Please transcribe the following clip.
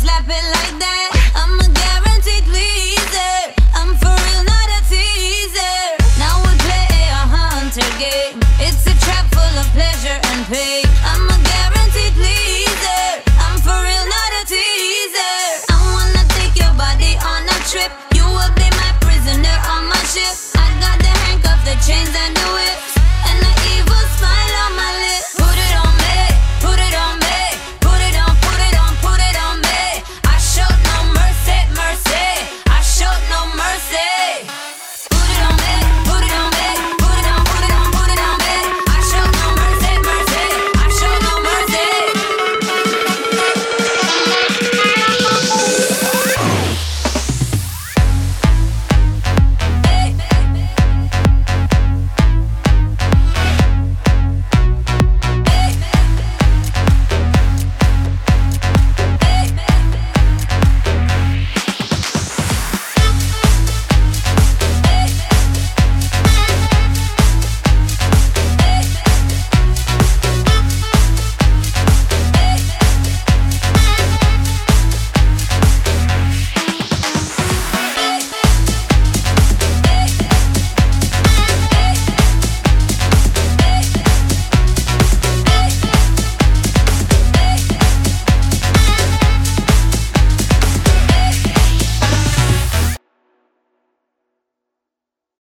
Slap it like that.